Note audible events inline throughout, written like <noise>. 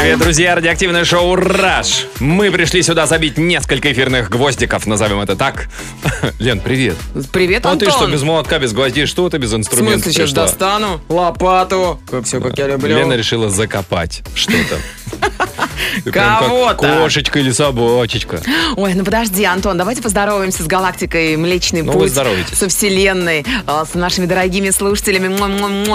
Привет, друзья! Радиоактивное шоу «Раш». Мы пришли сюда забить несколько эфирных гвоздиков, назовем это так. <laughs> Лен, привет. Привет, А Антон. ты что, без молотка, без гвоздей? Что ты без В инструментов смысле, сейчас пришла? достану лопату. Все, как я люблю. Лена решила закопать что-то. <laughs> Кого-то. Кошечка или собачечка. Ой, ну подожди, Антон, давайте поздороваемся с галактикой Млечный Ну, Путь. Со Вселенной, а, с нашими дорогими слушателями.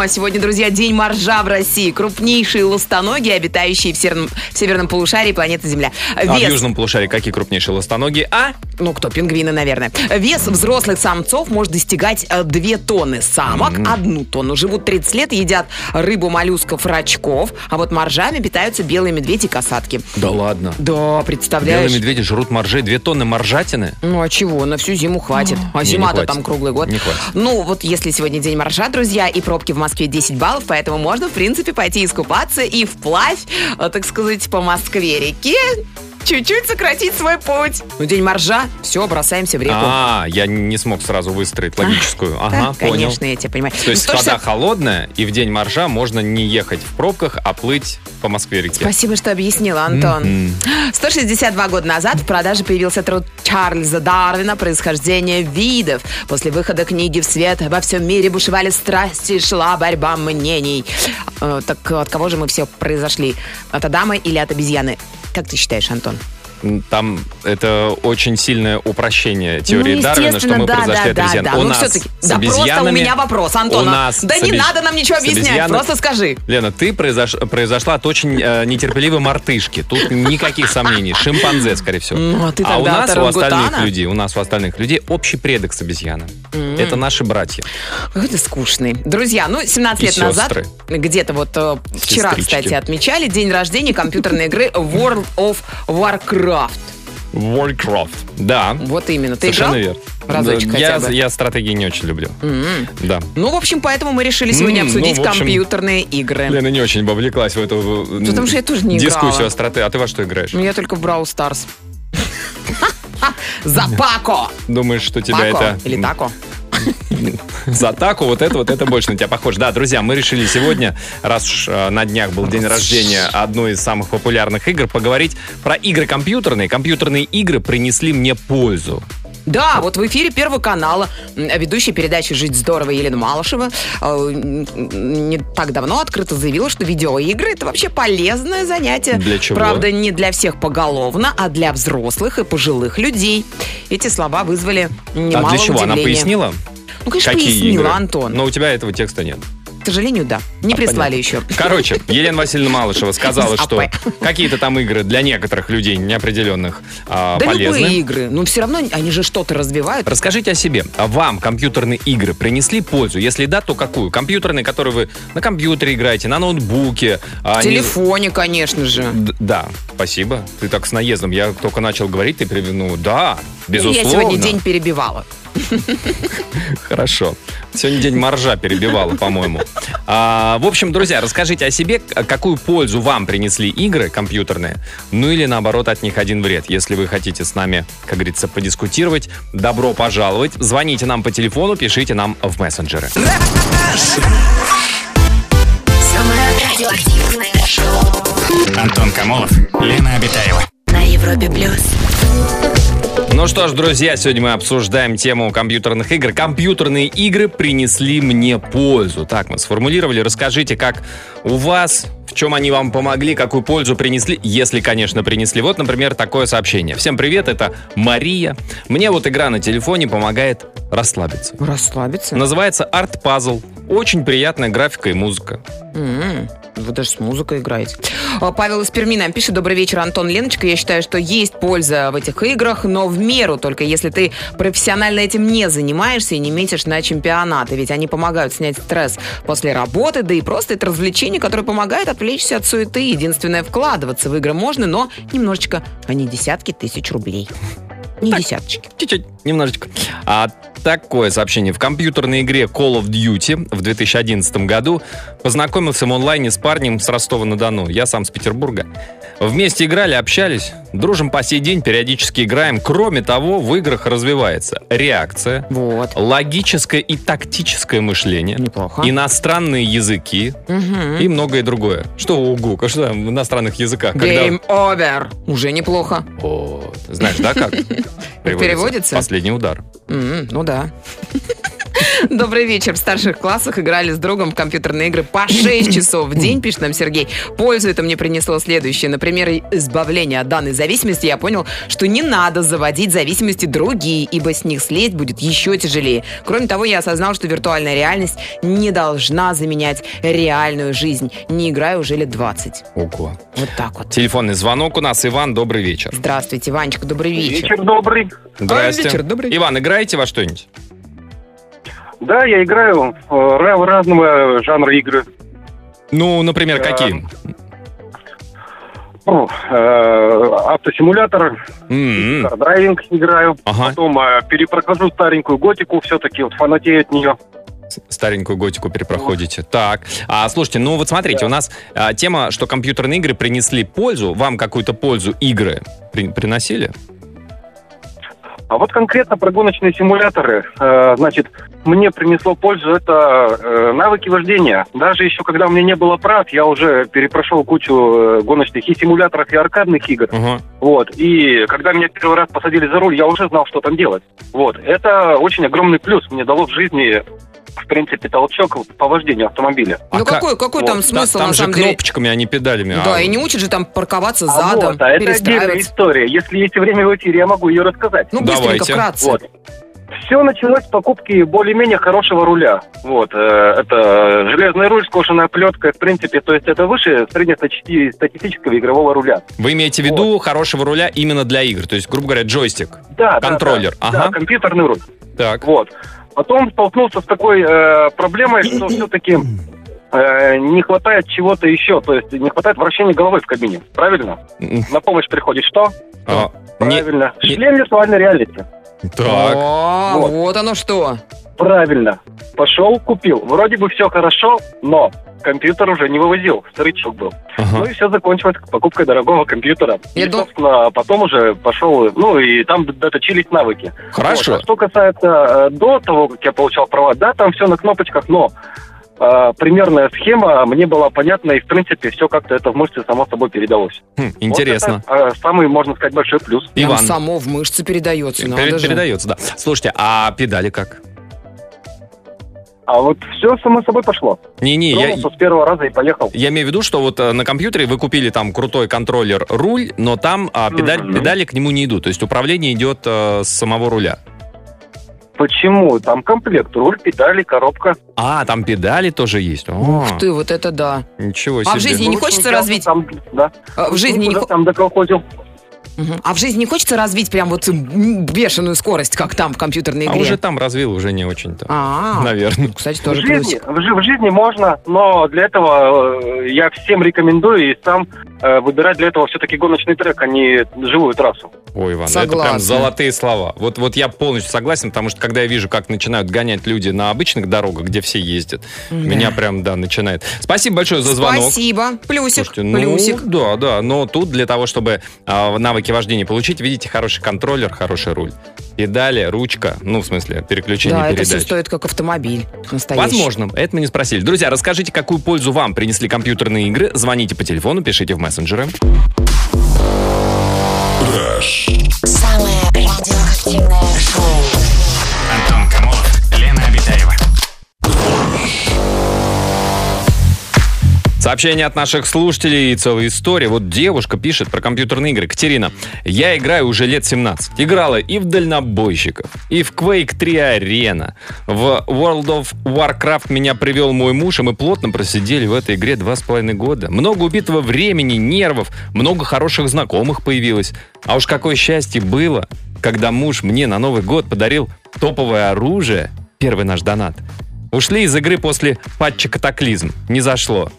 Сегодня, друзья, День моржа в России. Крупнейшие ластоногие, обитающие в северном, в северном полушарии планеты Земля. А в Вес южном полушарии какие крупнейшие ластоногие? А? Ну, кто, пингвины, наверное. Вес взрослых самцов может достигать 2 тонны. Самок – одну тонну. Живут 30 лет, едят рыбу, моллюсков, рачков. А вот моржами питаются белые медведи и касатки. Да ладно. Да, представляешь? Белые медведи жрут моржей. Две тонны моржатины? Ну а чего, на всю зиму хватит. А зима-то там круглый год. Не хватит. Ну вот если сегодня день моржа, друзья, и пробки в Москве 10 баллов, поэтому можно, в принципе, пойти искупаться и вплавь, э, так сказать, по Москве-реке чуть-чуть сократить свой путь. Ну, день моржа, все, бросаемся в реку. А, я не смог сразу выстроить логическую. Ага, Да, понял. конечно, я тебя понимаю. То есть Ну, вода 160 холодная, и в день моржа можно не ехать в пробках, а плыть по Москве-реке. Спасибо, что объяснила, Антон. 162 года назад в продаже появился труд Чарльза Дарвина «Происхождение видов». После выхода книги в свет во всем мире бушевали страсти и шла борьба мнений. Э, Так от кого же мы все произошли? От Адама или от обезьяны? Как ты считаешь, Антон? Там это очень сильное упрощение теории ну, Дарвина, что мы да, произошли да, от да, обезьян. да. У Ну, нас все-таки. с Да, просто у обезьянами- меня вопрос, Антон. У нас да не обез- надо нам ничего объяснять, обезьяна- просто скажи. Лена, ты произош- произошла от очень э, нетерпеливой мартышки. Тут никаких сомнений. Шимпанзе, скорее всего. Ну, а ты у тогда нас, у остальных людей, у нас, у остальных людей общий предок с обезьяной. Это наши братья. Какой ты скучный. Друзья, ну, 17 И лет назад, сестры. где-то вот э, вчера, Сестрички. кстати, отмечали день рождения компьютерной игры World of Warcraft. Warcraft. Да. Вот именно. Ты Совершенно играл? верно. Разочек Да, я, хотя бы. я стратегии не очень люблю. Да. Ну, в общем, поэтому мы решили сегодня ну, обсудить в общем, компьютерные игры. Лена не очень вовлеклась в эту э, Потому что я тоже не дискуссию играла. остроты. А ты во что играешь? Ну, я только в Brawl Stars. <laughs> За Пако! Думаешь, что тебя Пако это... или Тако? За таку, вот это вот это больше на тебя похоже. Да, друзья, мы решили сегодня, раз уж э, на днях был день рождения одной из самых популярных игр, поговорить про игры компьютерные. Компьютерные игры принесли мне пользу. Да, вот в эфире Первого канала ведущая передачи «Жить здорово» Елена Малышева э, не так давно открыто заявила, что видеоигры — это вообще полезное занятие. Для чего? Правда, не для всех поголовно, а для взрослых и пожилых людей. Эти слова вызвали немало а для чего? Она удивления. пояснила? Ну, конечно, Какие пояснила, игры? Антон. Но у тебя этого текста нет. К сожалению, да. Не прислали еще. Короче, <laughs> Елена Васильевна Малышева сказала, что какие-то там игры для некоторых людей неопределенных а, Да полезны. любые игры. Но все равно они же что-то развивают. Расскажите о себе. А Вам компьютерные игры принесли пользу? Если да, то какую? Компьютерные, которые вы на компьютере играете, на ноутбуке? а В не- телефоне, конечно же. Д- Да, спасибо. Ты так с наездом. Я только начал говорить, ты привел, ну да, безусловно. Я сегодня день перебивала. Хорошо. Сегодня день моржа перебивала, по-моему. А, в общем, друзья, расскажите о себе, какую пользу вам принесли игры компьютерные, ну или наоборот от них один вред. Если вы хотите с нами, как говорится, подискутировать, добро пожаловать. Звоните нам по телефону, пишите нам в мессенджеры. Самое радиоактивное шоу Антон Камолов, Лена Обитаева. на Европе плюс. Ну что ж, друзья, сегодня мы обсуждаем тему компьютерных игр. Компьютерные игры принесли мне пользу. Так мы сформулировали. Расскажите, как у вас, чем они вам помогли, какую пользу принесли, если, конечно, принесли. Вот, например, такое сообщение. Всем привет, это Мария. Мне вот игра на телефоне помогает расслабиться. Расслабиться. Называется Art Puzzle. Очень приятная графика и музыка. М, Вы даже с музыкой играете. А, Павел из Перми нам пишет. Добрый вечер, Антон Леночка. Я считаю, что есть польза в этих играх, но в меру, только если ты профессионально этим не занимаешься и не метишь на чемпионаты. Ведь они помогают снять стресс после работы, да и просто это развлечение, которое помогает отвлечься от суеты. Единственное, вкладываться в игры можно, но немножечко, а не десятки тысяч рублей. Не десяточки. Чуть-чуть, немножечко. А такое сообщение. В компьютерной игре Call of Duty в 2011 году познакомился в онлайне с парнем с Ростова-на-Дону. Я сам с Петербурга. Вместе играли, общались, дружим по сей день, периодически играем. Кроме того, в играх развивается реакция, Вот. логическое и тактическое мышление, Неплохо. иностранные языки Мгм. и многое другое. Что у ГУКа, что там в иностранных языках? Когда- Game over. Уже неплохо. О, знаешь, да, как? <laughs> Переводится? Последний удар. Ну да. Добрый вечер. В старших классах играли с другом в компьютерные игры по 6 часов в день, пишет нам Сергей. Пользу это мне принесло следующее. Например, избавление от данной зависимости. Я понял, что не надо заводить зависимости другие, ибо с них слезть будет еще тяжелее. Кроме того, я осознал, что виртуальная реальность не должна заменять реальную жизнь. Не играю уже лет 20. Ого. Вот так вот. Телефонный звонок у нас. Иван, добрый вечер. Здравствуйте, Ванечка, добрый вечер. Вечер добрый. Здрасте. вечер, добрый. Иван, играете во что-нибудь? Да, я играю э, в разного жанра игры. Ну, например, Да. какие? Ну, э, автосимулятор, М-м. драйвинг играю. Ага. Потом э, перепрохожу старенькую готику, все-таки вот фанатею от нее. Старенькую готику перепроходите. Так. А слушайте, ну вот смотрите, у нас а, тема, что компьютерные игры принесли пользу. Вам какую-то пользу игры при- приносили? А вот конкретно про гоночные симуляторы, э, значит, мне принесло пользу это э, навыки вождения. Даже еще когда у меня не было прав, я уже перепрошел кучу э, гоночных и симуляторов, и аркадных игр. Ага. Вот. И когда меня первый раз посадили за руль, я уже знал, что там делать. Вот. Это очень огромный плюс. Мне дало в жизни, в принципе, толчок по вождению автомобиля. А ну как- какой, какой вот, там Та- смысл там на же самом деле? кнопочками, а не педалями. Да, А, и не учат же там парковаться А задом, вот, а это отдельная перестраиваться. история. Если есть время в эфире, я могу ее рассказать. Ну, быстренько, Давайте. вкратце. Вот. Все началось с покупки более-менее хорошего руля. Вот. э, Это железный руль, скошенная плетка, в принципе, то есть это выше среднестатистического игрового руля. Вы имеете в виду хорошего руля именно для игр? То есть, грубо говоря, джойстик. Да, да, Контроллер, да, ага. да, компьютерный руль. Так. Вот. Потом столкнулся с такой э, проблемой, что все-таки э, не хватает чего-то еще, то есть не хватает вращения головой в кабине. Правильно? М, На помощь приходит что? а, Правильно. не- Шлем виртуальной реальности. Так. О, Вот. вот оно что. Правильно. Пошел, купил. Вроде бы все хорошо, но компьютер уже не вывозил. Сырычок был. Ну Ага. и все закончилось покупкой дорогого компьютера. Я и, дум- собственно, потом уже пошел, ну и там доточились навыки. Хорошо. Вот. А что касается э, до того, как я получал права, да, там все на кнопочках, но э, примерная схема мне была понятна, и, в принципе, все как-то это в мышцы само собой передалось. Хм, интересно. Вот это, э, самый, можно сказать, большой плюс. Иван, само в мышцы передается. пере- Надо же. передается, да. Слушайте, а педали как? А вот все само собой пошло. Не-не, я, с первого раза и поехал. я имею в виду, что вот э, на компьютере вы купили там крутой контроллер руль, но там а, педаль- Мгм. педали к нему не идут. То есть управление идет э, с самого руля. Почему? Там комплект, руль, педали, коробка. А, там педали тоже есть. О, Ух ты, вот это да. Ничего себе. А в жизни не Ну, хочется развить? Там, да. А в жизни не Никуда хо- Там А в жизни не хочется развить прям вот бешеную скорость, как там в компьютерной А игре? уже там развил, уже не очень-то. А, Наверное. кстати, В тоже жизни, плюсик. в, в жизни можно, но для этого э, я всем рекомендую и сам э, выбирать для этого все-таки гоночный трек, а не живую трассу. Ой, Иван, ну это прям Согласна. золотые слова. Вот, вот я полностью согласен, потому что когда я вижу, как начинают гонять люди на обычных дорогах, где все ездят, меня прям, да, начинает. Спасибо большое за звонок. Спасибо. Плюсик, Слушайте, ну, плюсик. да, да, но тут для того, чтобы а, навыки вождения получить, видите, хороший контроллер, хороший руль. Педали, ручка, ну, в смысле, переключение Да, это передач. все стоит как автомобиль настоящий. Возможно, это мы не спросили. Друзья, расскажите, какую пользу вам принесли компьютерные игры. Звоните по телефону, пишите в мессенджеры. Самое радиоактивное шоу. Сообщение от наших слушателей и целая история. Вот девушка пишет про компьютерные игры. Катерина, я играю уже лет 17. Играла и в дальнобойщиков, и в Quake 3 Arena. В World of Warcraft меня привел мой муж, и мы плотно просидели в этой игре два с половиной года. Много убитого времени, нервов, много хороших знакомых появилось. А уж какое счастье было, когда муж мне на Новый год подарил топовое оружие. Первый наш донат. Ушли из игры после патча «Катаклизм». Не зашло.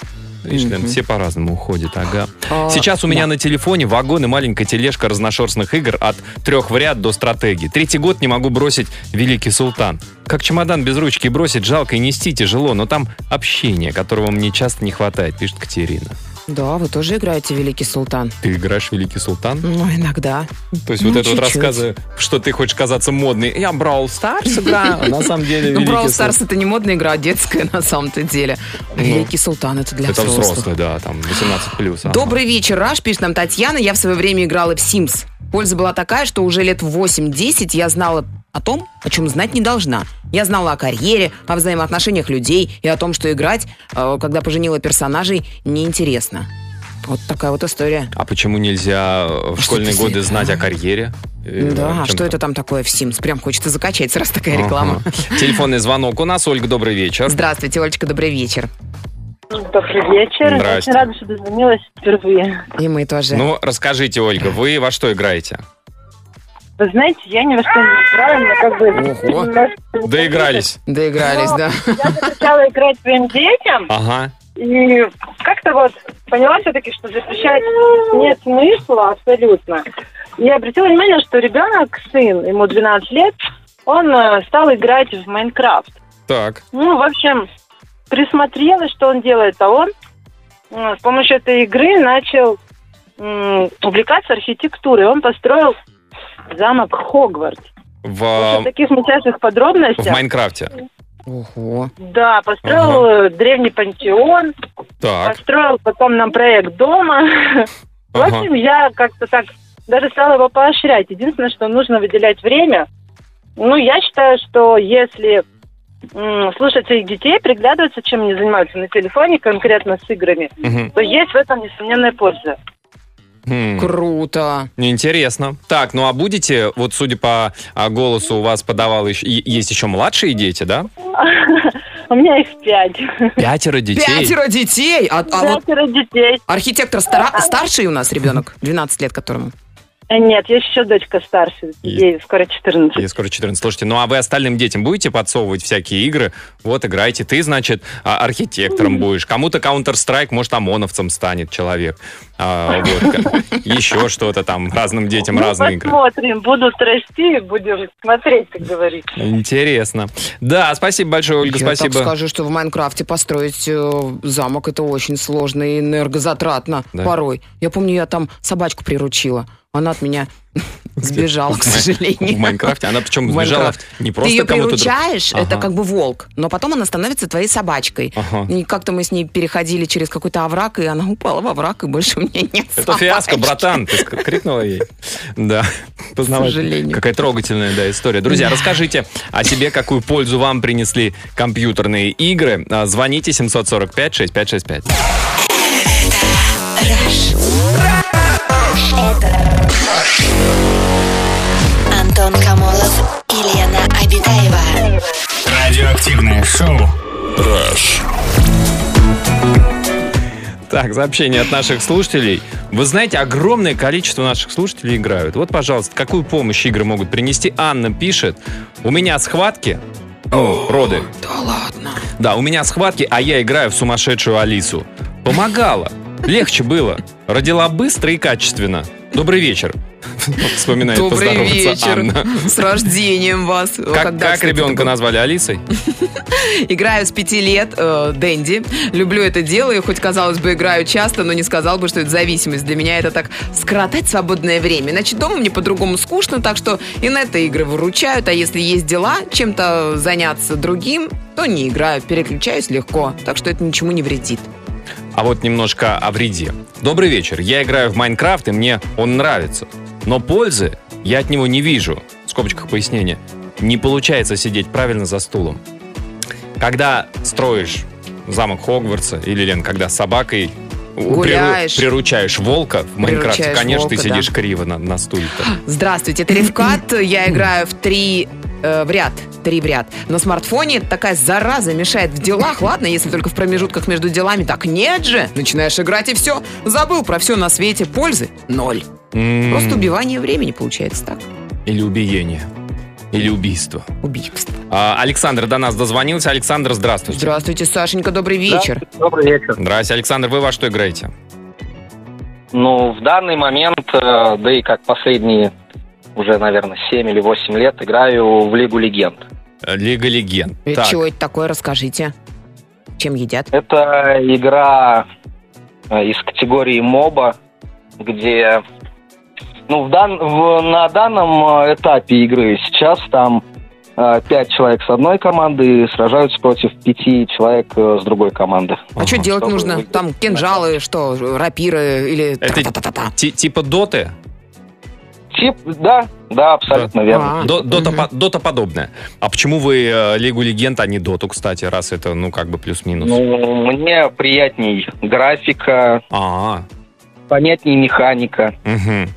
Видишь, Лен, все по-разному уходят, ага. А, Сейчас у меня да. на телефоне вагон и маленькая тележка разношерстных игр от трех в ряд до стратегии. Третий год не могу бросить Великий Султан. Как чемодан без ручки бросить, жалко и нести тяжело, но там общение, которого мне часто не хватает, пишет Катерина. Да, вы тоже играете Великий Султан? Ты играешь Великий Султан? Ну, иногда. То есть Ну, вот это вот рассказы, что ты хочешь казаться модной. Я Brawl Stars <laughs> играю, а на самом деле Ну, Султан. Stars это не модная игра, а детская на самом-то деле. А Великий Султан это для Это взрослых. взрослый, да, там 18 плюс. Добрый вечер, Раш, пишет нам Татьяна. Я в свое время играла в Sims. Польза была такая, что уже лет в 8-10 я знала о том, о чем знать не должна. Я знала о карьере, о взаимоотношениях людей и о том, что играть, э, когда поженила персонажей, неинтересно. Вот такая вот история. А почему нельзя в что школьные годы знать о карьере? Э, да, а что это там такое в Sims? Прям хочется закачать, раз такая реклама. Ага. Телефонный звонок у нас. Ольга, добрый вечер. Здравствуйте, Олечка, добрый вечер. Добрый вечер. Здрасте. Очень рада, что дозвонилась впервые. И мы тоже. Ну, расскажите, Ольга, вы во что играете? Вы знаете, я ни во что не играю, но как бы... Немножко Доигрались. Доигрались, да. Я захотела играть своим детям, Ага. и как-то вот поняла все-таки, что запрещать нет смысла абсолютно. И обратила внимание, что ребенок, сын, ему 12 лет, он э, стал играть в Майнкрафт. Так. Ну, в общем, присмотрелась, что он делает, а он с помощью этой игры начал увлекаться архитектурой. Он построил замок Хогвартс. В, В таких в подробностях. Майнкрафте. Ого. Да, построил э, древний пантеон, Так. построил потом нам проект дома. В Ага. общем, я как-то так даже стала его поощрять. Единственное, что нужно выделять время. Ну, я считаю, что если слушать своих детей, приглядываться, чем они занимаются на телефоне, конкретно с играми, Мгм. то есть в этом несомненная польза. Хм. Круто. Интересно. Так, ну а будете, вот судя по а, голосу, у вас подавал еще, есть еще младшие дети, да? <laughs> У меня их пять. Пятеро детей. Пятеро детей! А, а вот Пятеро детей. архитектор стара- старший у нас ребенок, 12 лет которому. Э, Нет, есть еще дочка старше, ей скоро 14. Ей скоро 14. Слушайте, ну а вы остальным детям будете подсовывать всякие игры? Вот, играйте. Ты, значит, а, архитектором будешь. Кому-то Counter-Strike, может, ОМОНовцем станет человек. А, вот, еще что-то там. Разным детям Ну, разные игры. посмотрим, будут расти, будем смотреть, как говорится. Интересно. Да, спасибо большое, Ольга, Я спасибо. так скажу, что в Майнкрафте построить э, замок это очень сложно и энергозатратно порой. Я помню, я там собачку приручила. Она от меня <laughs> сбежала, к сожалению. В Майнкрафте. Она причем сбежала не Ты просто ее кому-то... друг- приручаешь, это как бы волк, но потом она становится твоей собачкой. Ага. И как-то мы с ней переходили через какой-то овраг, и она упала в овраг, и больше у меня нет <laughs> Это фиаско, братан, ты крикнула ей. Да, познавательно. сожалению. Какая трогательная, да, история. Друзья, расскажите о себе, какую пользу вам принесли компьютерные игры. А, Звоните 745-6565. Антон Камолов и Лена Обитаева. Радиоактивное шоу. Так, сообщение от наших слушателей. Вы знаете, огромное количество наших слушателей играют. Вот, пожалуйста, какую помощь игры могут принести? Анна пишет. У меня схватки. Ну, роды. Да ладно. Да, у меня схватки, а я играю в сумасшедшую Алису. Помогала. Легче было. Родила быстро и качественно. Добрый вечер. <laughs> Вспоминает Добрый вечер. Анна. <laughs> С рождением вас. Как, Когда, как кстати, ребенка было? назвали Алисой? <laughs> Играю с пяти лет, э, Дэнди. Люблю это дело, и хоть, казалось бы, играю часто, но не сказал бы, что это зависимость. Для меня это так скоротать свободное время. Иначе дома мне по-другому скучно, так что и на это игры выручают. А если есть дела, чем-то заняться другим, то не играю, переключаюсь легко. Так что это ничему не вредит. А вот немножко о вреде. Добрый вечер. Я играю в Майнкрафт, и мне он нравится. Но пользы я от него не вижу. В скобочках пояснения. Не получается сидеть правильно за стулом. Когда строишь замок Хогвартса, или, Лен, когда с собакой Гуляешь. приручаешь волка в Майнкрафте, конечно, ты волка, сидишь да. криво на, на стуле-то. <gasps> Здравствуйте, это Ревкат. Я играю в три э, в ряд. Три в ряд. На смартфоне такая зараза мешает в делах. Ладно, если только в промежутках между делами. Так нет же. Начинаешь играть и все. Забыл про все на свете. Пользы ноль. Просто убивание времени получается так. Или убиение. Или убийство. Убийство. А, Александр до нас дозвонился. Александр, здравствуйте. Здравствуйте, Сашенька, добрый вечер. Добрый вечер. Здравствуйте, Александр. Вы во что играете? Ну, в данный момент, э, да и как последние уже, наверное, 7 или 8 лет играю в Лигу Легенд. Э, Лига Легенд. Это Так, Чего это такое, расскажите. Чем едят? Это игра э, из категории моба, где ну, в дан- в- на данном э, этапе игры сейчас там э, пять человек с одной команды сражаются против пяти человек э, с другой команды. А что Ага. делать Чтобы нужно? выиграть. Там кинжалы, что, рапиры или Это- типа доты? Тип, да, да, абсолютно верно. А. До- дота, по- дота подобная. А почему вы э, Лигу Легенд, а не доту, кстати, раз это, ну, как бы плюс-минус? Ну, мне приятней графика, А, понятнее механика. мгм.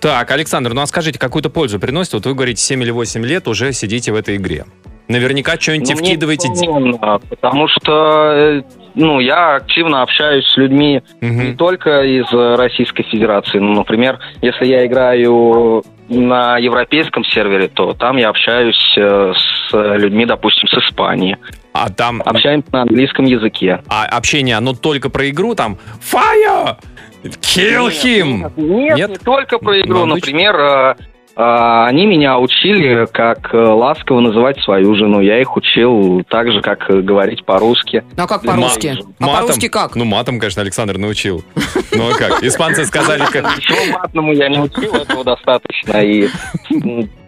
Так, Александр, ну а скажите, какую-то пользу приносит? Вот вы говорите, 7 или 8 лет уже сидите в этой игре. Наверняка что-нибудь Ну, мне вкидываете. несомненно, потому что э, ну, я активно общаюсь с людьми не Мгм. только из э, Российской Федерации. Ну, например, если я играю на европейском сервере, то там я общаюсь э, с людьми, допустим, с Испании. А там Общаемся на английском языке. а общение, оно только про игру, там Fire! Kill him! Нет, Нет? не только про игру. Ну, обычно. Например, э, они меня учили, как э, ласково называть свою жену. Я их учил так же, как э, говорить по-русски. Ну а как Ма- по-русски? А матом? по-русски как? Ну, матом, конечно, Александр научил. Ну, а как? Испанцы сказали, как... Ничего матному я не учил, этого достаточно. И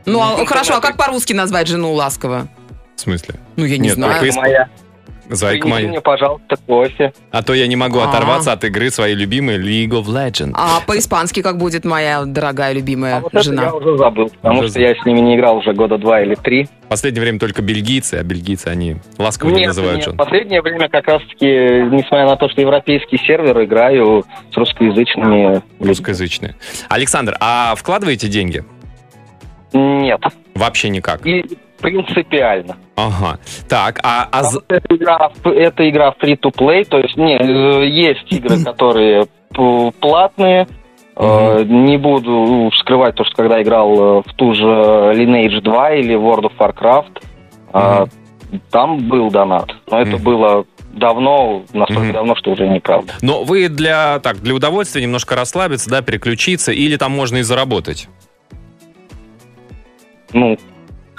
Ну, а, хорошо, а как по-русски назвать жену ласково? В смысле? Ну, я не Нет, знаю. только моя, Зайка моя. мне, пожалуйста, кофе. А то я не могу А. оторваться от игры своей любимой League of Legends. А по-испански как будет моя дорогая любимая А вот это жена? я уже забыл, потому Уже что я с ними не играл уже года два или три. В последнее время только бельгийцы, а бельгийцы, они ласково не Нет, называют нет, в последнее время как раз-таки, несмотря на то, что европейский сервер, играю с русскоязычными. Русскоязычные. Александр, а вкладываете деньги? Нет, Вообще никак. и принципиально. Ага. Так, а, а Это игра, это игра free-to-play, то есть не, э, есть игры, <clears throat> которые платные. Э, Не буду скрывать то, что когда играл э, в ту же Lineage 2 или World of Warcraft, э, там был донат. Но это Мгм. было давно, настолько Мгм. давно, что уже неправда. Но вы для, так, для удовольствия немножко расслабиться, да, переключиться, или там можно и заработать? Ну,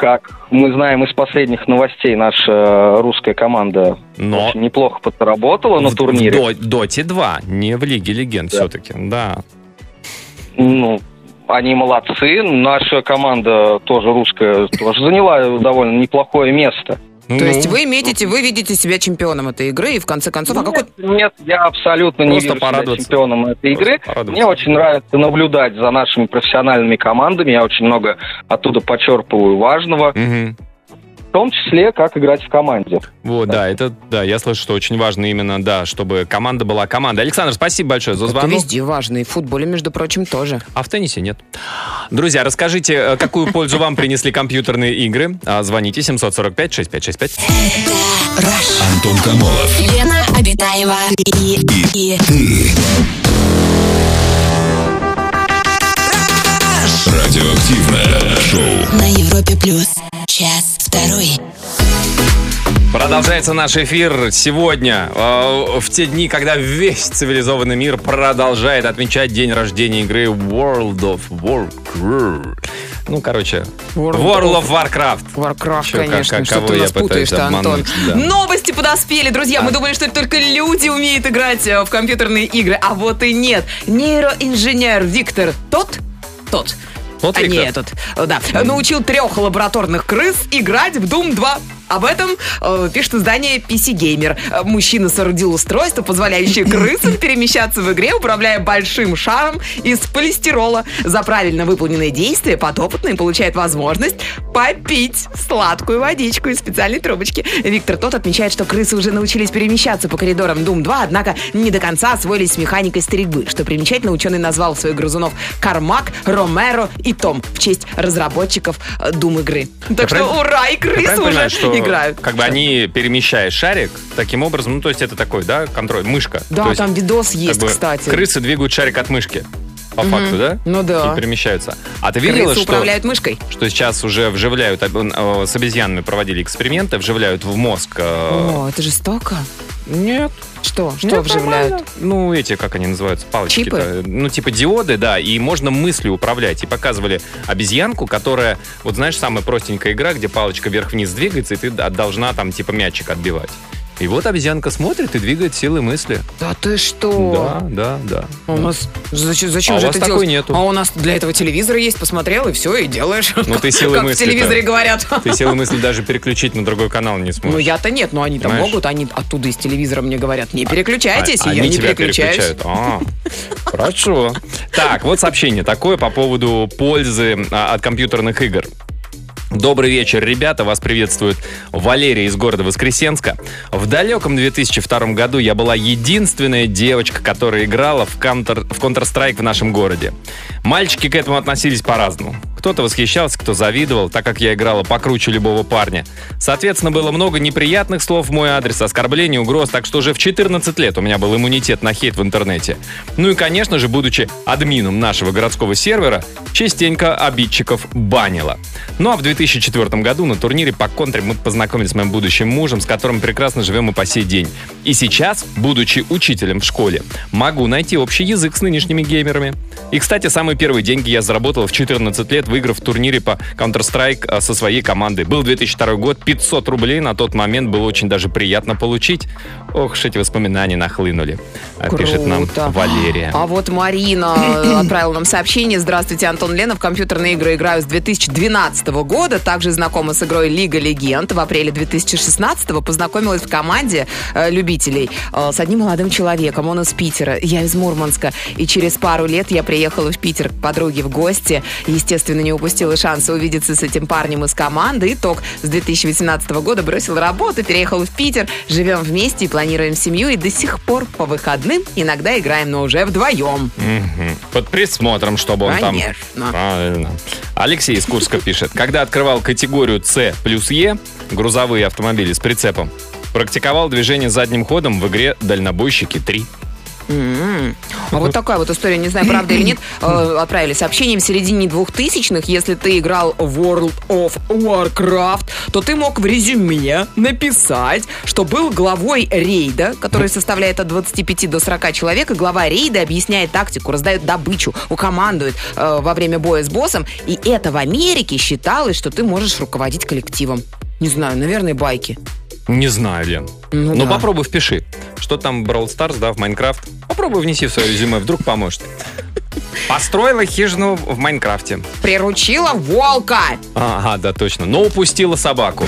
как мы знаем из последних новостей, наша русская команда Но очень неплохо подработала на в- турнире. В До- Доте 2, не в Лиге Легенд Да. все-таки, да. Ну, они молодцы. Наша команда тоже русская, тоже заняла довольно неплохое место. Ну, То есть вы метите, вы видите себя чемпионом этой игры, и в конце концов, а какой... Нет, нет, я абсолютно не Просто вижу себя чемпионом этой Просто игры. Мне очень нравится наблюдать за нашими профессиональными командами. Я очень много оттуда почерпываю важного, Мгм. В том числе, как играть в команде. Вот, да, это, да, я слышу, что очень важно именно, да, чтобы команда была командой. Александр, спасибо большое за Это звонок. везде важно, и в футболе, между прочим, тоже. А в теннисе нет. Друзья, расскажите, э, какую пользу вам принесли компьютерные игры. А, Звоните 745-6565. Антон Камолов. Лена Обитаева и, и Радиоактивное шоу. на Европе плюс. Час второй. Продолжается наш эфир сегодня, э, в те дни, когда весь цивилизованный мир продолжает отмечать день рождения игры World of Warcraft. Ну, короче, World World, of Warcraft. Warcraft, Чё, конечно, как- что ты нас путаешь-то, Антон. обмануть, да. Новости подоспели, друзья. Мы думали, что это только люди умеют играть э, в компьютерные игры, а вот и нет. Нейроинженер Виктор тот, тот, Тот а не этот, да, научил трех лабораторных крыс играть в Doom 2. Об этом э, пишет издание PC Gamer. Э, Мужчина соорудил устройство, позволяющее крысам перемещаться в игре, управляя большим шаром из полистирола. За правильно выполненные действия подопытный получает возможность попить сладкую водичку из специальной трубочки. Виктор тот отмечает, что крысы уже научились перемещаться по коридорам Doom 2, однако не до конца освоились с механикой стрельбы. Что примечательно, ученый назвал своих грызунов Кармак, Ромеро и Том в честь разработчиков э, Doom игры. Так что правильно- ура, и Я крысы уже понимаю, что играют. как бы они, перемещая шарик, таким образом, ну, то есть это такой, да, контроль, мышка. Да, То есть, там видос как есть, бы, кстати. Крысы двигают шарик от мышки. по Мгм. факту, да? Ну да. И перемещаются. А ты видела, Крысы что, управляют мышкой. что сейчас уже вживляют, э, с обезьянами проводили эксперименты, вживляют в мозг... э, О, это жестоко. Нет. Что? Что Нет, вживляют? нормально. Ну, эти, как они называются, палочки Чипы? Ну, типа диоды, да, и можно мыслью управлять. И показывали обезьянку, которая, вот знаешь, самая простенькая игра, где палочка вверх-вниз двигается, и ты должна там типа мячик отбивать. И вот обезьянка смотрит и двигает силой мысли. Да ты что? Да, да, да. А У нас зачем, зачем А у же вас это такой делать? нету. А у нас для этого телевизор есть, посмотрел и все, и делаешь. Ну, ты силой <laughs> как в мысли-то. телевизоре говорят. Ты силой мысли даже переключить на другой канал не сможешь. Ну я-то нет, но они там могут, они оттуда из телевизора мне говорят, не переключайтесь, А- и я они не переключаюсь. А, Хорошо. Так, вот сообщение такое по поводу пользы а, от компьютерных игр. Добрый вечер, ребята. Вас приветствует Валерия из города Воскресенска. В далеком 2002 году я была единственная девочка, которая играла в Counter- в Counter-Strike в нашем городе. Мальчики к этому относились по-разному. Кто-то восхищался, кто завидовал, так как я играла покруче любого парня. Соответственно, было много неприятных слов в мой адрес, оскорблений, угроз, так что уже в 14 лет у меня был иммунитет на хейт в интернете. Ну и, конечно же, будучи админом нашего городского сервера, частенько обидчиков банила. Ну а в 2004 году на турнире по контре мы познакомились с моим будущим мужем, с которым прекрасно живем и по сей день. И сейчас, будучи учителем в школе, могу найти общий язык с нынешними геймерами. И, кстати, самые первые деньги я заработал в 14 лет, выиграв в турнире по Counter-Strike а, со своей командой. Был 2002 год, 500 рублей на тот момент было очень даже приятно получить. Ох, уж эти воспоминания нахлынули, а, пишет нам Круто. Валерия. А вот Марина <clears throat> отправила нам сообщение. Здравствуйте, Антон Ленов. Компьютерные игры играю с 2012 года. Также знакома с игрой Лига Легенд. В апреле 2016 познакомилась в команде э, любителей э, с одним молодым человеком. Он из Питера, я из Мурманска. И через пару лет я приехала в Питер к подруге в гости. Естественно, не упустила шанса увидеться с этим парнем из команды. Итог. С 2018 года бросила работу, переехала в Питер. Живем вместе и планируем семью. И до сих пор по выходным иногда играем, но уже вдвоем. Мгм. Под присмотром, чтобы он там... Конечно. Правильно. Алексей из Курска пишет. Когда открывал категорию С плюс Е, грузовые автомобили с прицепом, практиковал движение задним ходом в игре «Дальнобойщики 3». М. А вот такая вот история, не знаю, правда или нет, <clears throat> э, отправили сообщение в середине двухтысячных. Если ты играл в World of Warcraft, то ты мог в резюме написать, что был главой рейда, который составляет от 25 до 40 человек, и глава рейда объясняет тактику, раздает добычу, укомандует э, во время боя с боссом. И это в Америке считалось, что ты можешь руководить коллективом. Не знаю, наверное, байки. Не знаю, Лен. Ну Ну, да. попробуй впиши. Что там Brawl Stars, да, в Майнкрафт. Попробуй внеси в свое резюме, вдруг поможет. Построила хижину в Майнкрафте. Приручила волка! Ага, да, точно. Но упустила собаку.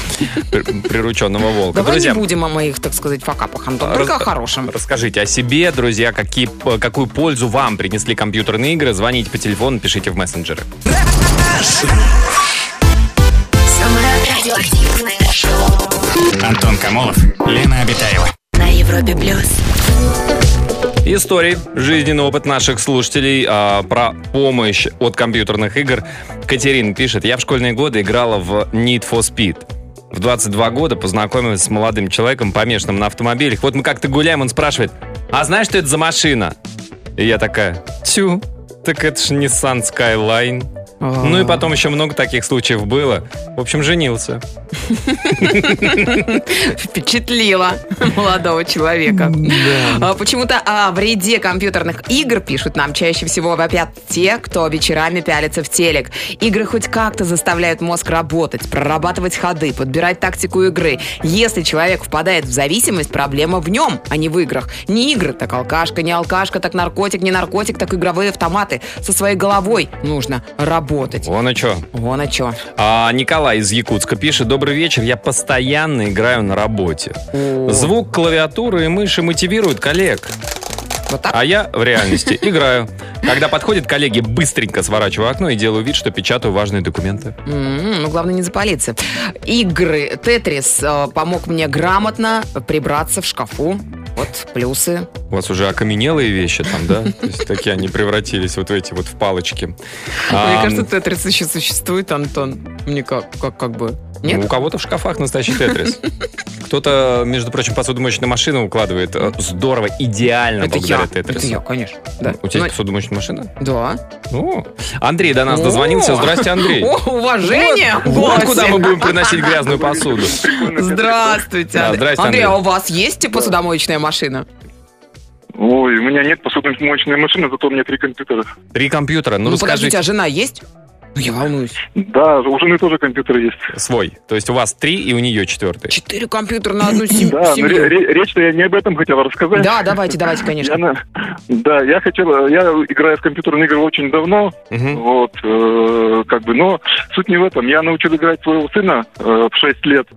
При- Прирученного волка. Давай Друзья, не будем о моих, так сказать, факапах, Антон, только о хорошем. Расскажите о себе, друзья, какие, какую пользу вам принесли компьютерные игры. Звоните по телефону, пишите в мессенджеры. Самое радиоактивное шоу Антон Камолов, Лена Обитаева. на Европе плюс. Истории, жизненный опыт наших слушателей а, про помощь от компьютерных игр. Катерина пишет, я в школьные годы играла в Need for Speed. В 22 года познакомилась с молодым человеком, помешанным на автомобилях. Вот мы как-то гуляем, он спрашивает, а знаешь, что это за машина? И я такая, тю, так это ж Nissan Skyline. Ну и потом еще много таких случаев было. В общем, женился. <laughs> Впечатлила молодого человека. А, Почему-то о вреде компьютерных игр пишут нам чаще всего вопят те, кто вечерами пялится в телек. Игры хоть как-то заставляют мозг работать, прорабатывать ходы, подбирать тактику игры. Если человек впадает в зависимость, проблема в нем, а не в играх. Не игры, так алкашка, не алкашка, так наркотик, не наркотик, так игровые автоматы. Со своей головой нужно работать. Вон и что. Вон о чё. А Николай из Якутска пишет, добрый вечер, я постоянно играю на работе. Звук клавиатуры и мыши мотивирует коллег. Вот так? А я в реальности играю. Когда подходят коллеги, быстренько сворачиваю окно и делаю вид, что печатаю важные документы. М, Ну, главное не запалиться. Игры Тетрис э, помог мне грамотно прибраться в шкафу. Вот плюсы. У вас уже окаменелые вещи там, да? <laughs> То есть такие они превратились вот в эти вот в палочки. Мне кажется, Тетрис еще существует, Антон. Мне как, как, как бы... Нет? Ну, У кого-то в шкафах настоящий тетрис. <laughs> Кто-то, между прочим, посудомоечную машину укладывает э, здорово, идеально Это благодаря я. Это тетрису. я, конечно. Да. У тебя Ну, есть посудомоечная машина? Да. О, Андрей до нас О! дозвонился. Здрасте, Андрей. О, уважение! Вот голосе. куда мы будем приносить грязную посуду. Здравствуйте, Да, Андрей. здрасте, Андрей, Андрей. а у вас есть посудомоечная машина? Ой, у меня нет посудомоечной машины, зато у меня три компьютера. Три компьютера. Ну, Ну, подождите, расскажите. а жена есть? Ну, я волнуюсь. Да, у жены тоже компьютер есть. Свой. То есть у вас три, и у нее четвертый. Четыре компьютера на одну сем- Да, но семью. ре- ре- речь-то я не об этом хотел рассказать. Да, давайте, давайте, конечно. Да, я хотел, я играю в компьютерные игры очень давно, вот, э, как бы, но суть не в этом. Я научил играть своего сына э, в 6 лет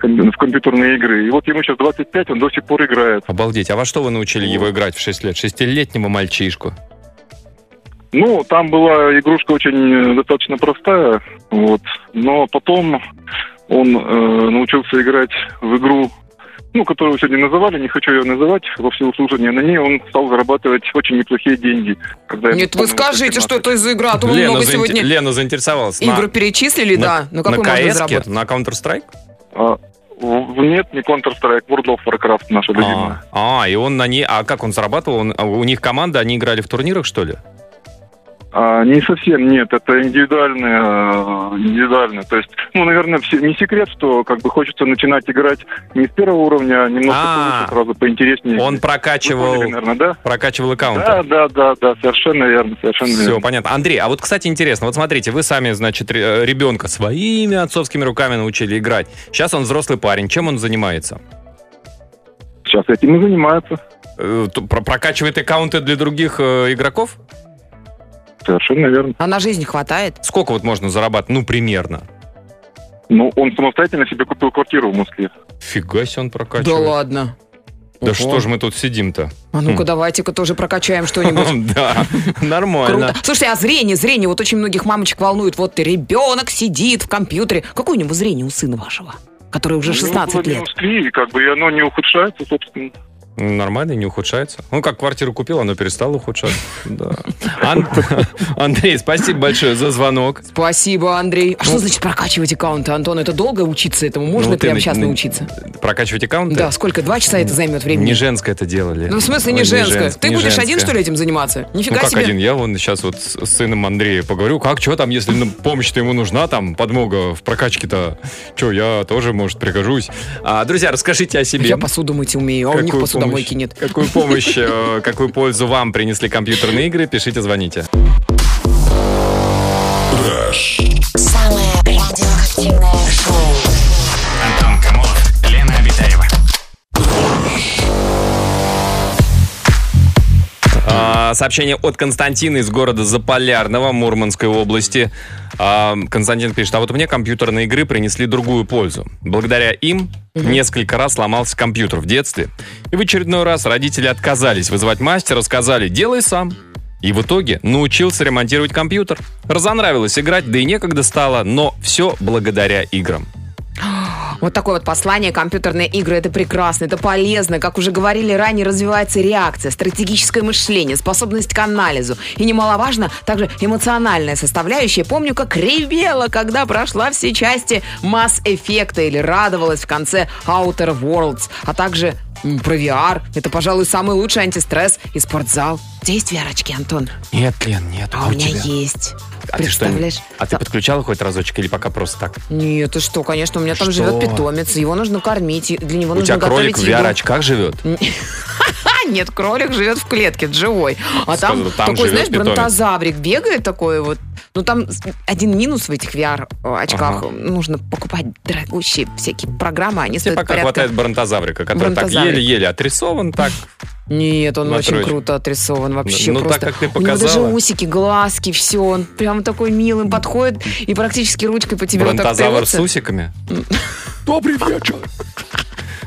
в компьютерные игры, и вот ему сейчас 25, он до сих пор играет. Обалдеть. А во что вы научили его играть в 6 лет? Шестилетнего мальчишку. Ну, там была игрушка очень э, достаточно простая, вот, но потом он э, научился играть в игру, ну, которую сегодня называли, не хочу ее называть, во всеуслужение на ней он стал зарабатывать очень неплохие деньги. Когда Нет, вы скажите, 18. что это за игра, а то Лена, много заинте- сегодня Лена заинтересовалась. На- игры перечислили, да. На какой на можно КС-ке? заработать? На Counter-Strike? А, нет, не Counter-Strike, World of Warcraft наша любимая. А, а, и он на ней... А как он зарабатывал? Он- у них команда, они играли в турнирах, что ли? А, не совсем, нет, это индивидуальное, э, индивидуально. То есть, ну, наверное, все, не секрет, что как бы хочется начинать играть не с первого уровня, а немножко А, повыше, сразу поинтереснее. Он Вы прокачивал, поняли, наверное, да? прокачивал аккаунт. Да, да, да, да, совершенно верно, совершенно Все, верно. понятно. Андрей, а вот, кстати, интересно, вот смотрите, вы сами, значит, э, ребенка своими отцовскими руками научили играть. Сейчас он взрослый парень. Чем он занимается? Сейчас этим и занимаются. Э, Прокачивает аккаунты для других игроков? Совершенно верно. А на жизнь хватает? Сколько вот можно зарабатывать? Ну, примерно. Ну, он самостоятельно себе купил квартиру в Москве. Фига себе он Да прокачивает. ладно. Да Ого. что же мы тут сидим-то? А ну-ка, Хм. давайте-ка тоже прокачаем что-нибудь. <laughs> Да, нормально. Круто. Слушайте, а зрение, зрение, вот очень многих мамочек волнует. Вот ребенок сидит в компьютере. Какое у него зрение у сына вашего? Который уже Ну, 16 было лет. три, и как бы и оно не ухудшается, собственно. Нормально, не ухудшается. Ну, как квартиру купил, оно перестало ухудшаться. <laughs> Да. Ан- <laughs> Андрей, спасибо большое за звонок. Спасибо, Андрей. А что значит прокачивать аккаунты, Антон? Это долго учиться этому? Можно Ну, прямо сейчас на- научиться? Прокачивать аккаунты? Да, сколько? Два часа это займет времени? Не женское это делали. Ну, в смысле, не женское. женс- Ты не будешь один, что ли, этим заниматься? Ну, Нифига как себе. один? Я вон сейчас вот с сыном Андрея поговорю. Как, что там, если ну, помощь-то ему нужна, там, подмога в прокачке-то? Что, я тоже, может, пригожусь. А, друзья, расскажите о себе. Я посуду мыть умею, а у них Какую помощь- нет. Какую помощь, э, какую пользу вам принесли компьютерные игры? Пишите, звоните. Самое Сообщение от Константина из города Заполярного, Мурманской области. А, Константин пишет, а вот мне компьютерные игры принесли другую пользу. Благодаря им несколько раз сломался компьютер в детстве. И в очередной раз родители отказались вызывать мастера, сказали, делай сам. И в итоге научился ремонтировать компьютер. Разонравилось играть, да и некогда стало, но все благодаря играм. Вот такое вот послание. Компьютерные игры это прекрасно, это полезно. Как уже говорили ранее, развивается реакция, стратегическое мышление, способность к анализу. И немаловажно, также эмоциональная составляющая. Помню, как ревела, когда прошла все части Mass Effect или радовалась в конце Outer Worlds. А также про VR. Это, пожалуй, самый лучший антистресс и спортзал. У тебя есть VR-очки, Антон? Нет, Лен, нет. А у меня есть. А ты что, Представляешь? а ты подключала хоть разочек или пока просто так? Нет, ты что, конечно, у меня там Что? живет питомец, его нужно кормить, и для него У нужно тебя кролик готовить в. VR-очках живет? А, <laughs> нет, кролик живет в клетке, живой. А там, такой, знаешь, питомец. бронтозаврик бегает такой вот. Ну, там один минус в этих VR-очках. Ага. Нужно покупать дорогущие всякие программы, они Тебе стоят пока порядка... хватает бронтозаврика, который так. Еле-еле отрисован, так. Нет, он очень круто отрисован вообще Ну, просто. так, как ты У него даже показала. усики, глазки, все. Он прям такой милый подходит и практически ручкой по тебе вот так Бронтозавр с усиками. <laughs> Добрый вечер.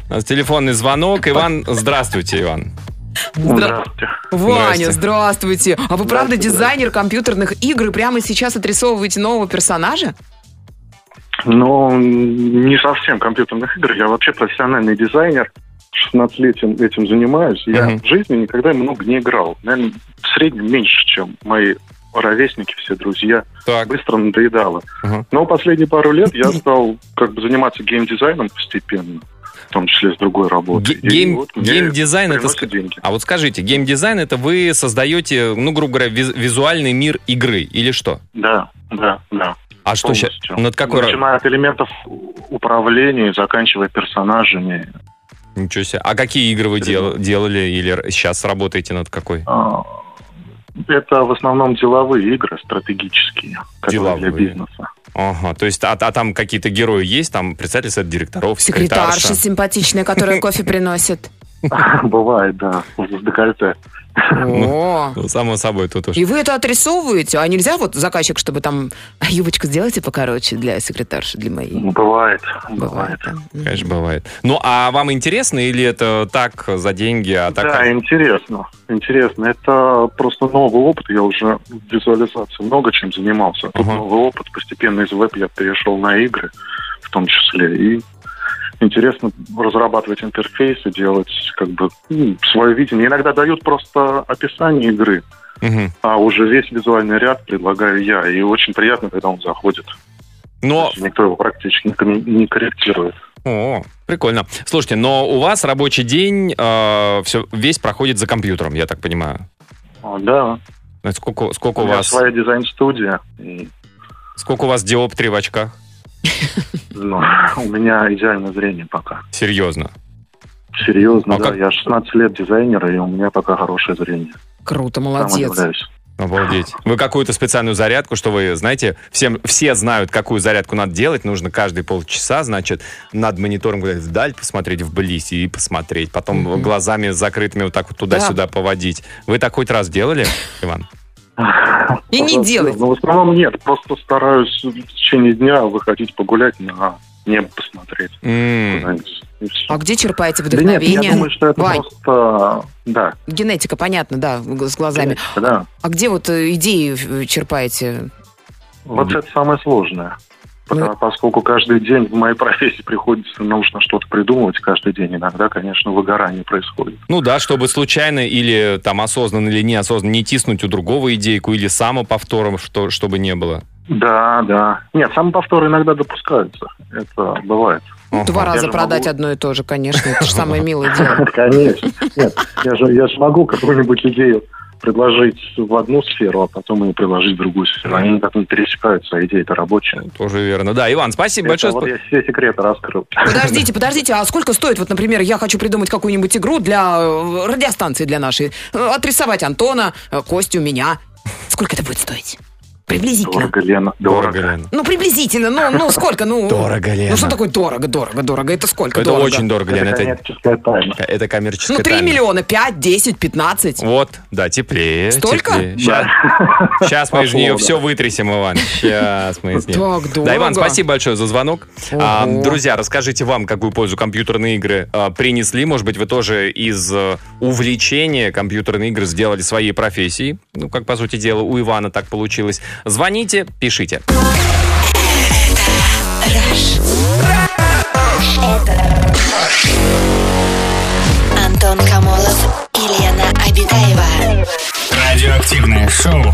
У нас телефонный звонок. Иван, здравствуйте, Иван. Здравствуйте. Ваня, здравствуйте. А вы правда дизайнер компьютерных игр и прямо сейчас отрисовываете нового персонажа? Но не совсем компьютерных игр. Я вообще профессиональный дизайнер. 16 лет этим, занимаюсь. Я Мгм. в жизни никогда много не играл. Наверное, в среднем меньше, чем мои ровесники, все друзья. Так. Быстро надоедало. Ага. Но последние пару лет я стал как бы заниматься геймдизайном постепенно, в том числе с другой работой. Гейм, вот геймдизайн это... деньги. А вот скажите, геймдизайн это вы создаете, ну, грубо говоря, виз- визуальный мир игры или что? Да, да, да. А что сейчас? полностью. Над какой... Начиная от элементов управления заканчивая персонажами. Ничего себе. А какие игры вы дел- делали или сейчас работаете над какой? А, Это в основном деловые игры, стратегические, которые для Деловые. бизнеса. Ага, то есть, а, а там какие-то герои есть? Там представитель совета директоров, Секретарша секретарша? симпатичная, которая <laughs> кофе приносит. <laughs> Бывает, да, с декольте. О, Ну, само собой, тут уж. И вы это отрисовываете? А нельзя вот заказчик, чтобы там <laughs> юбочку сделайте покороче для секретарши, для моей? Бывает, Бывает. Конечно, бывает. Ну, а вам интересно или это так, за деньги, а так... Да, интересно. Интересно. Это просто новый опыт. Я уже в визуализации много чем занимался. Тут новый опыт. Постепенно из веб я перешел на игры, в том числе. И интересно разрабатывать интерфейсы, делать как бы ну, свое видение. Иногда дают просто описание игры, Мгм. а уже весь визуальный ряд предлагаю я. И очень приятно, когда он заходит. Но, Никто его практически не корректирует. о, прикольно. Слушайте, но у вас рабочий день все, весь проходит за компьютером, я так понимаю. А, Да, Сколько, сколько у у вас, своя дизайн-студия. Сколько у вас диоптрий в очках? Ну, у меня идеальное зрение пока. Серьезно. Серьезно, А да. как- Я 16 лет дизайнера, и у меня пока хорошее зрение. Круто, молодец. Обалдеть. Вы какую-то специальную зарядку, что вы, знаете, всем, все знают, какую зарядку надо делать. Нужно каждые полчаса, значит, над монитором куда-то вдаль посмотреть, вблизь и посмотреть. Потом глазами закрытыми вот так вот туда-сюда поводить. Вы так хоть раз делали, Иван? И не делать. Ну, в основном нет. Просто стараюсь в течение дня выходить погулять на небо посмотреть. А где черпаете Да нет, вдохновение? я думаю, что это Вань, просто... Да, генетика, понятно, да, с глазами. да. А где вот э, идеи э, черпаете? Вот это самое сложное. Потому- Поскольку каждый день в моей профессии приходится нужно что-то придумывать каждый день, иногда, конечно, выгорание происходит. Ну да, чтобы случайно или там осознанно или неосознанно не тиснуть у другого идейку или самоповтором, что, чтобы не было. Да, да. Нет, самоповторы иногда допускаются. Это бывает. Ага. Два раза же продать могу- одно и то же, конечно. Это же самое милое дело. <laughs> Конечно. Нет, я же, я же могу какую-нибудь идею предложить в одну сферу, а потом ее приложить в другую сферу. Они никак не пересекаются, а идея-то рабочая. Тоже верно. Да, Иван, спасибо Это большое. вот я все секреты раскрыл. Подождите, <laughs> подождите, а сколько стоит, вот, например, я хочу придумать какую-нибудь игру для э, радиостанции для нашей, э, отрисовать Антона, э, Костю, меня. Сколько это будет стоить? Приблизительно. Дорого, Лена, Дорого, дорого. Лена. Ну, приблизительно, ну, ну, сколько, ну... Дорого, Лена. Ну, что такое дорого, дорого, дорого? Это сколько Это дорого? очень дорого, Лена. Это коммерческая тайна. это коммерческая Ну, 3 тайна. миллиона, 5, 10, 15. Вот, да, теплее. Столько? теплее. Сейчас, сейчас <laughs> мы из нее все вытрясем, Иван. Сейчас мы из нее. Так дорого. Да, Иван, спасибо большое за звонок. А, друзья, расскажите вам, какую пользу компьютерные игры а, принесли. Может быть, вы тоже из э, увлечения компьютерные игры сделали своей профессией. Ну, как, по сути дела, у Ивана так получилось. Звоните, пишите. Антон Камолов и Лена Обитаева. Радиоактивное шоу.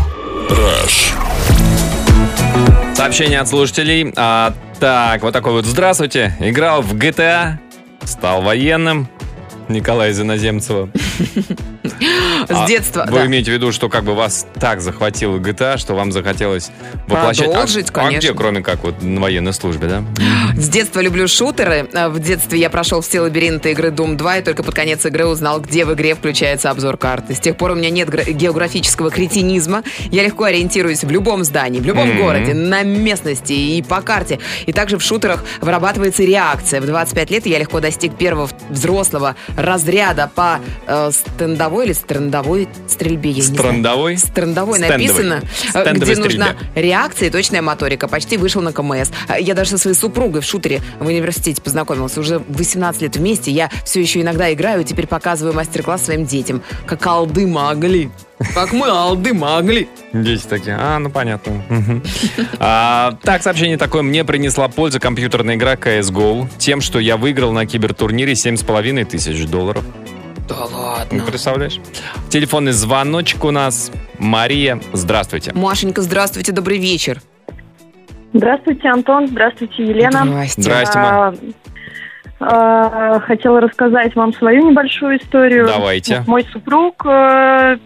Сообщение от слушателей. А, так, вот такой вот. Здравствуйте. Играл в GTA, стал военным. Николая из Иноземцева. <laughs> С А детства, Вы да. имеете в виду, что как бы вас так захватила GTA, что вам захотелось воплощать... Продолжить, а, конечно. А где, кроме как вот на военной службе, да? С детства люблю шутеры. А В детстве я прошел все лабиринты игры Doom 2 и только под конец игры узнал, где в игре включается обзор карты. С тех пор у меня нет гра- географического кретинизма. Я легко ориентируюсь в любом здании, в любом Мгм. городе, на местности и по карте. И также в шутерах вырабатывается реакция. В 25 лет я легко достиг первого взрослого разряда по э, стендовой или стрендовой стрельбе. Я не знаю. Страндовой? Стендовой Стендовой. написано, э, Стендовой где стрельбе. нужна реакция и точная моторика. Почти вышел на КМС. А Я даже со своей супругой в шутере в университете познакомился. Уже 18 лет вместе. Я все еще иногда играю и теперь показываю мастер-класс своим детям. Как алды могли. Как мы алды могли. Дети такие, а, ну понятно. А, так, сообщение такое. Мне принесла пользу компьютерная игра CSGO тем, что я выиграл на кибертурнире 7,5 тысяч долларов. Да ладно. Представляешь? Телефонный звоночек у нас. Мария, здравствуйте. Машенька, здравствуйте, добрый вечер. Здравствуйте, Антон. Здравствуйте, Елена. Здрасте. Здрасте. А, а, Хотела рассказать вам свою небольшую историю. Давайте. Мой супруг, э,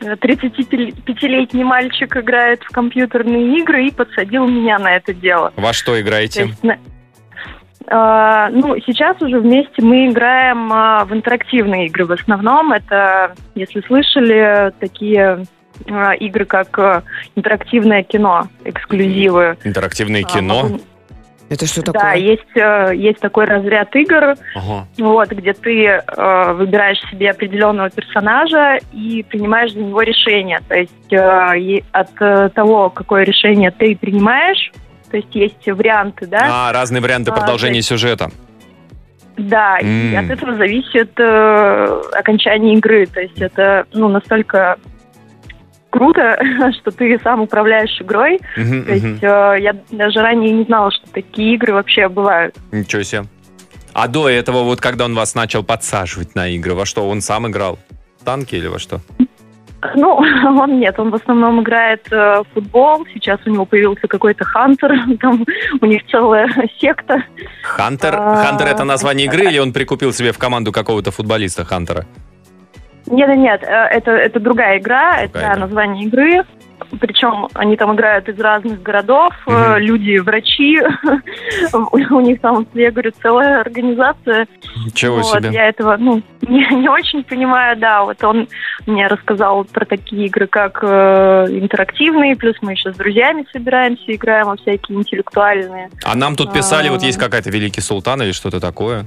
35-летний мальчик, играет в компьютерные игры и подсадил меня на это дело. Во что То играете? есть, ну, сейчас уже вместе мы играем а, в интерактивные игры. В основном это, если слышали, такие а, игры, как а, интерактивное кино, эксклюзивы. Интерактивное А, кино? Это что Да, такое? есть, э, есть такой разряд игр, Ага. вот, где ты э, выбираешь себе определенного персонажа и принимаешь за него решение. То есть э, и от того, какое решение ты принимаешь, то есть есть варианты, да, А, разные варианты А, продолжения сюжета. да, и М. от этого зависит э, окончание игры. То есть это ну, настолько круто, <laughs> что ты сам управляешь игрой. Мгм, То есть э, я даже ранее не знала, что такие игры вообще бывают. Ничего себе. А до этого, вот когда он вас начал подсаживать на игры, во что он сам играл? В танки или во что? Ну, <laughs> он нет, он в основном играет э, в футбол. Сейчас у него появился какой-то Хантер, <laughs> там у них целая <laughs> секта. Хантер? А, Хантер это название игры или он прикупил себе в команду какого-то футболиста Хантера? Нет, нет, нет, э, это, это другая игра, Другая это игра. название игры. Причем они там играют из разных городов, Мгм. люди, врачи. <laughs> У них там, я говорю, целая организация. Ничего Вот, себе. я этого, ну, <laughs> не, не очень понимаю, да. Вот он мне рассказал про такие игры, как э, интерактивные, плюс мы еще с друзьями собираемся, играем во всякие интеллектуальные. А нам тут писали, А. вот есть какая-то Великий Султан или что-то такое.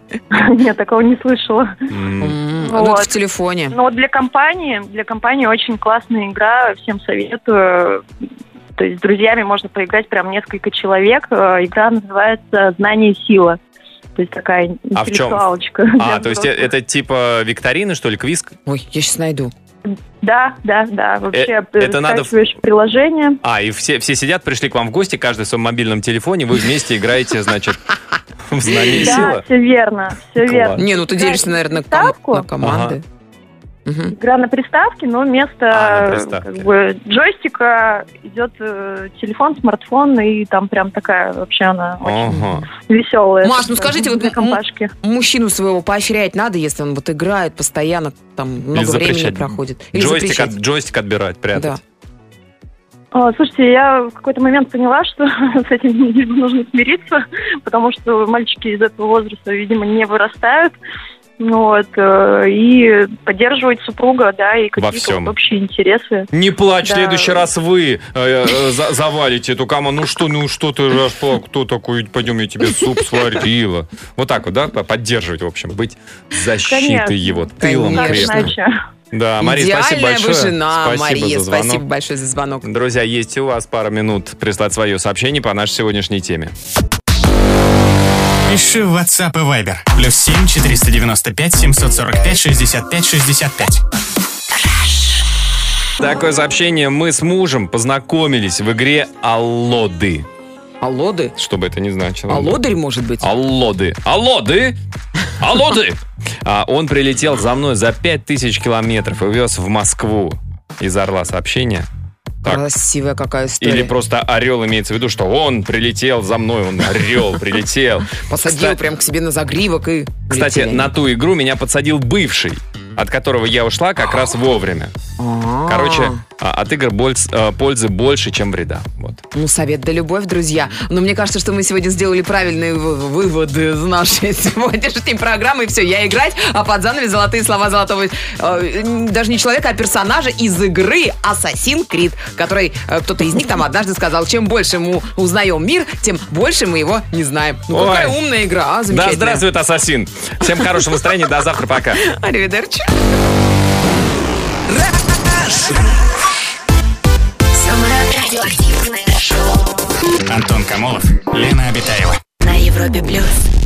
<laughs> Нет, такого не слышала. М, М, Ну, это Вот. в телефоне. Но для компании, для компании очень классная игра, всем советую. То есть с друзьями можно поиграть прям несколько человек. Э, Игра называется «Знание сила». То есть такая А в чем? А, <laughs> то есть это типа викторины, что ли, квиз? Ой, я сейчас найду. Да, да, да. Вообще, Э, это надо приложение. А, и все, все сидят, пришли к вам в гости, каждый в своем мобильном телефоне, вы вместе играете, значит, в знании Да, силы. все верно, все верно. Не, ну ты делишься, наверное, на, ком- приставку. на команды. Мгм. Игра на приставке, но вместо А, приставке. как бы, джойстика идет э, телефон, смартфон, и там прям такая вообще она очень Ага. веселая. Маш, ну скажите, вот компашки. Мужчину своего поощрять надо, если он вот играет постоянно, там много времени проходит. Или Джойстик, запрещать. от- джойстик отбирать, Да. прятать. О, слушайте, я в какой-то момент поняла, что <laughs> с этим нужно смириться, потому что мальчики из этого возраста, видимо, не вырастают. Ну Вот, э, и поддерживать супруга, да, и какие-то всем. вот общие интересы. Не плачь, в Да. следующий раз вы э, э, за- завалите эту команду. Ну что, ну что ты, раз, что, кто такой, пойдем, я тебе суп сварила. Вот так вот, да, поддерживать, в общем, быть защитой Конечно. его, тылом Конечно. Крепким. Да, Мария, Идеальная спасибо большое. вы жена, спасибо Мария. за звонок. Спасибо большое за звонок. Друзья, есть у вас пара минут прислать свое сообщение по нашей сегодняшней теме. Пиши в WhatsApp и Viber. Плюс 7 495 745 65 65. Такое сообщение. Мы с мужем познакомились в игре Аллоды. Аллоды? Что бы это ни значило. Аллодарь, может быть? Аллоды. Аллоды! Аллоды! А он прилетел за мной за 5000 километров и вез в Москву. Из Орла сообщение. Так. Красивая какая история. Или просто орел имеется в виду, что он прилетел за мной, он орел прилетел. Посадил Кстати- прям к себе на загривок и... Кстати, улетели. на ту игру меня подсадил бывший, от которого я ушла как раз вовремя. А. Короче, от игр э, пользы больше, чем вреда. Вот. Ну, совет да любовь, друзья. Но мне кажется, что мы сегодня сделали правильные вы- выводы из нашей <laughs> сегодняшней программы. И все, я играть, а под занавес золотые слова золотого... э, даже не человека, а персонажа из игры Assassin's Creed, который э, кто-то из них там однажды сказал, чем больше мы узнаем мир, тем больше мы его не знаем. Ну, Ой. какая умная игра, а? Да, здравствует, ассасин. Всем хорошего настроения, до завтра, пока. <laughs> Аривидерчи. Радиоактивное шоу Антон Камолов, Лена Обитаева. на Европе плюс.